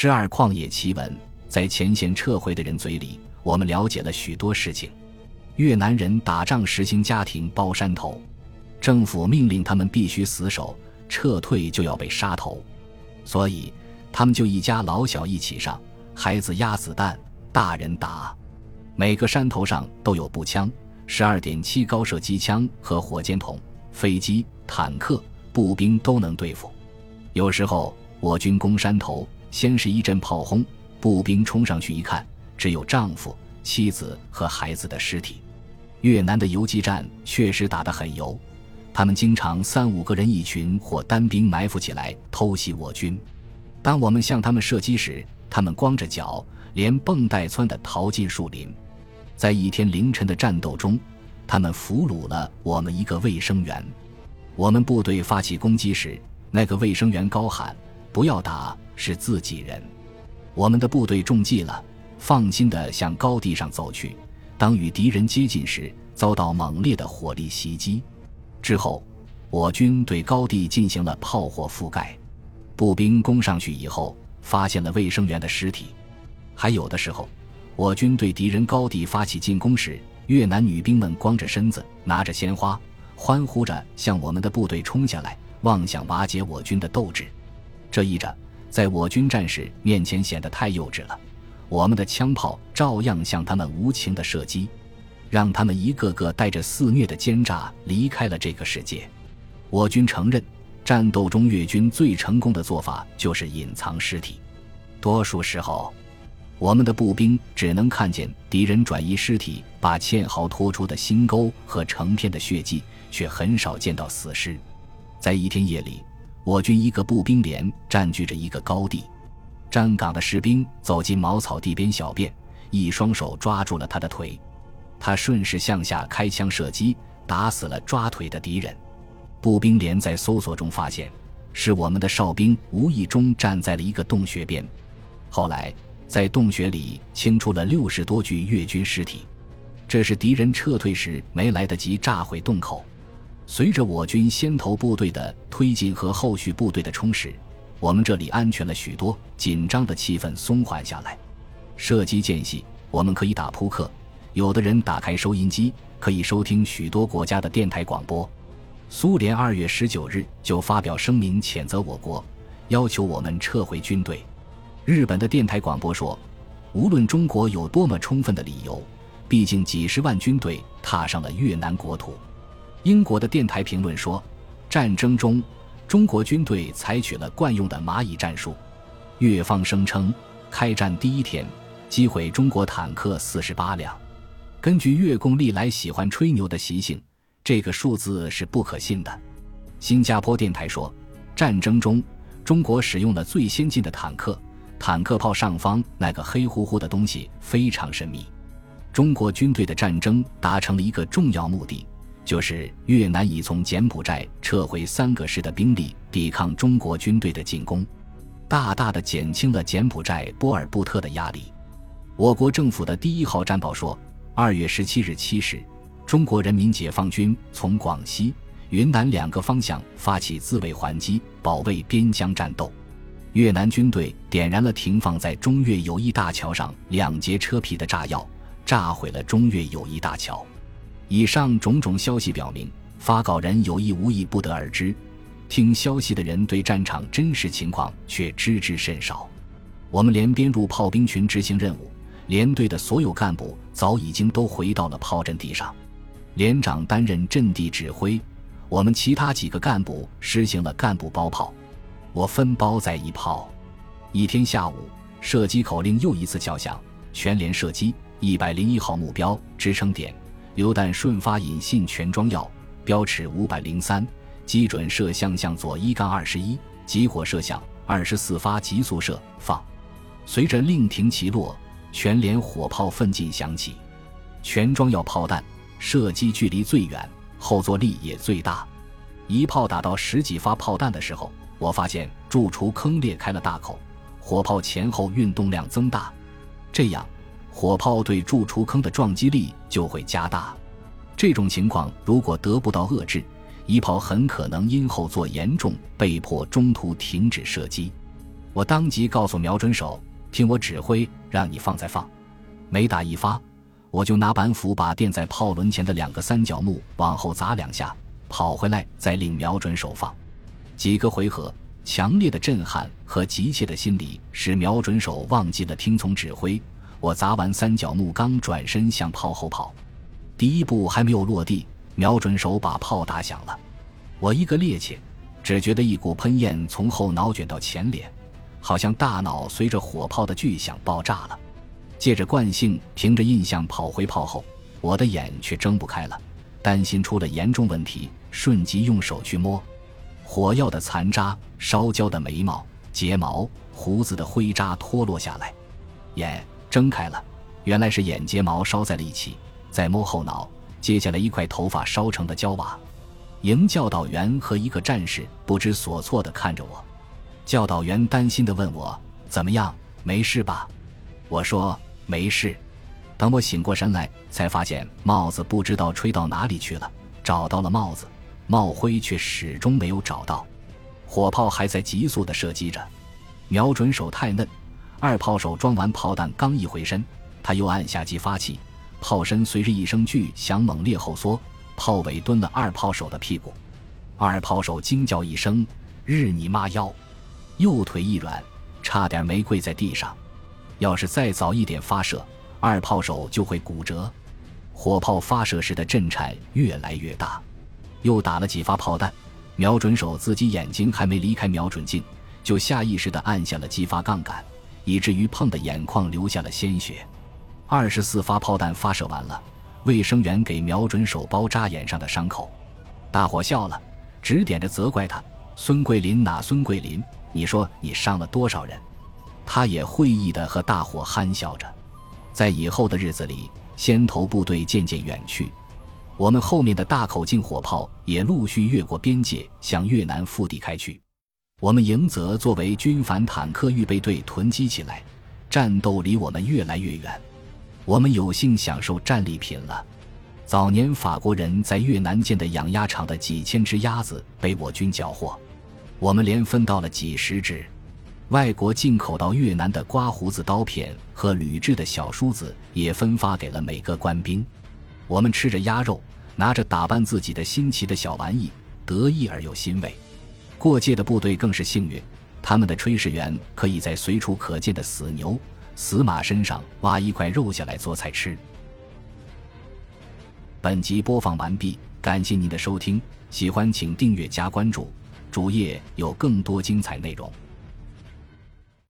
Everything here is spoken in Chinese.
十二旷野奇闻，在前线撤回的人嘴里，我们了解了许多事情。越南人打仗实行家庭包山头，政府命令他们必须死守，撤退就要被杀头，所以他们就一家老小一起上，孩子压子弹，大人打。每个山头上都有步枪、十二点七高射机枪和火箭筒，飞机、坦克、步兵都能对付。有时候我军攻山头。先是一阵炮轰，步兵冲上去一看，只有丈夫、妻子和孩子的尸体。越南的游击战确实打得很油，他们经常三五个人一群或单兵埋伏起来偷袭我军。当我们向他们射击时，他们光着脚，连蹦带窜地逃进树林。在一天凌晨的战斗中，他们俘虏了我们一个卫生员。我们部队发起攻击时，那个卫生员高喊：“不要打！”是自己人，我们的部队中计了，放心地向高地上走去。当与敌人接近时，遭到猛烈的火力袭击。之后，我军对高地进行了炮火覆盖。步兵攻上去以后，发现了卫生员的尸体。还有的时候，我军对敌人高地发起进攻时，越南女兵们光着身子，拿着鲜花，欢呼着向我们的部队冲下来，妄想瓦解我军的斗志。这意着。在我军战士面前显得太幼稚了，我们的枪炮照样向他们无情的射击，让他们一个个带着肆虐的奸诈离开了这个世界。我军承认，战斗中越军最成功的做法就是隐藏尸体。多数时候，我们的步兵只能看见敌人转移尸体、把堑壕拖出的新沟和成片的血迹，却很少见到死尸。在一天夜里。我军一个步兵连占据着一个高地，站岗的士兵走进茅草地边小便，一双手抓住了他的腿，他顺势向下开枪射击，打死了抓腿的敌人。步兵连在搜索中发现，是我们的哨兵无意中站在了一个洞穴边，后来在洞穴里清出了六十多具越军尸体，这是敌人撤退时没来得及炸毁洞口。随着我军先头部队的推进和后续部队的充实，我们这里安全了许多，紧张的气氛松缓下来。射击间隙，我们可以打扑克，有的人打开收音机，可以收听许多国家的电台广播。苏联二月十九日就发表声明谴责我国，要求我们撤回军队。日本的电台广播说，无论中国有多么充分的理由，毕竟几十万军队踏上了越南国土。英国的电台评论说，战争中，中国军队采取了惯用的蚂蚁战术。越方声称，开战第一天击毁中国坦克四十八辆。根据越共历来喜欢吹牛的习性，这个数字是不可信的。新加坡电台说，战争中，中国使用了最先进的坦克，坦克炮上方那个黑乎乎的东西非常神秘。中国军队的战争达成了一个重要目的。就是越南已从柬埔寨撤回三个师的兵力，抵抗中国军队的进攻，大大的减轻了柬埔寨波尔布特的压力。我国政府的第一号战报说，二月十七日七时，中国人民解放军从广西、云南两个方向发起自卫还击，保卫边疆战斗。越南军队点燃了停放在中越友谊大桥上两节车皮的炸药，炸毁了中越友谊大桥。以上种种消息表明，发稿人有意无意不得而知，听消息的人对战场真实情况却知之甚少。我们连编入炮兵群执行任务，连队的所有干部早已经都回到了炮阵地上，连长担任阵地指挥，我们其他几个干部实行了干部包炮，我分包在一炮。一天下午，射击口令又一次敲响，全连射击一百零一号目标支撑点。榴弹顺发引信全装药，标尺五百零三，基准射向向左一杠二十一，集火射向二十四发急速射放。随着令停齐落，全连火炮奋进响起。全装药炮弹射击距离最远，后坐力也最大。一炮打到十几发炮弹的时候，我发现贮储坑裂开了大口，火炮前后运动量增大，这样。火炮对贮储坑的撞击力就会加大，这种情况如果得不到遏制，一炮很可能因后座严重被迫中途停止射击。我当即告诉瞄准手：“听我指挥，让你放再放。”每打一发，我就拿板斧把垫在炮轮前的两个三角木往后砸两下，跑回来再令瞄准手放。几个回合，强烈的震撼和急切的心理使瞄准手忘记了听从指挥。我砸完三角木，刚转身向炮后跑，第一步还没有落地，瞄准手把炮打响了。我一个趔趄，只觉得一股喷焰从后脑卷到前脸，好像大脑随着火炮的巨响爆炸了。借着惯性，凭着印象跑回炮后，我的眼却睁不开了，担心出了严重问题，瞬即用手去摸，火药的残渣、烧焦的眉毛、睫毛、胡子的灰渣脱落下来，眼。睁开了，原来是眼睫毛烧在了一起。再摸后脑，接下来一块头发烧成的焦瓦。营教导员和一个战士不知所措地看着我。教导员担心地问我：“怎么样？没事吧？”我说：“没事。”等我醒过神来，才发现帽子不知道吹到哪里去了。找到了帽子，帽徽却始终没有找到。火炮还在急速地射击着，瞄准手太嫩。二炮手装完炮弹，刚一回身，他又按下激发器，炮身随着一声巨响猛烈后缩，炮尾蹲了二炮手的屁股。二炮手惊叫一声：“日你妈腰！”右腿一软，差点没跪在地上。要是再早一点发射，二炮手就会骨折。火炮发射时的震颤越来越大，又打了几发炮弹，瞄准手自己眼睛还没离开瞄准镜，就下意识地按下了激发杠杆。以至于碰的眼眶流下了鲜血。二十四发炮弹发射完了，卫生员给瞄准手包扎眼上的伤口。大伙笑了，指点着责怪他：“孙桂林哪孙桂林？你说你伤了多少人？”他也会意地和大伙憨笑着。在以后的日子里，先头部队渐渐远去，我们后面的大口径火炮也陆续越过边界，向越南腹地开去。我们营则作为军反坦克预备队囤积起来，战斗离我们越来越远。我们有幸享受战利品了。早年法国人在越南建的养鸭场的几千只鸭子被我军缴获，我们连分到了几十只。外国进口到越南的刮胡子刀片和铝制的小梳子也分发给了每个官兵。我们吃着鸭肉，拿着打扮自己的新奇的小玩意，得意而又欣慰。过界的部队更是幸运，他们的炊事员可以在随处可见的死牛、死马身上挖一块肉下来做菜吃。本集播放完毕，感谢您的收听，喜欢请订阅加关注，主页有更多精彩内容。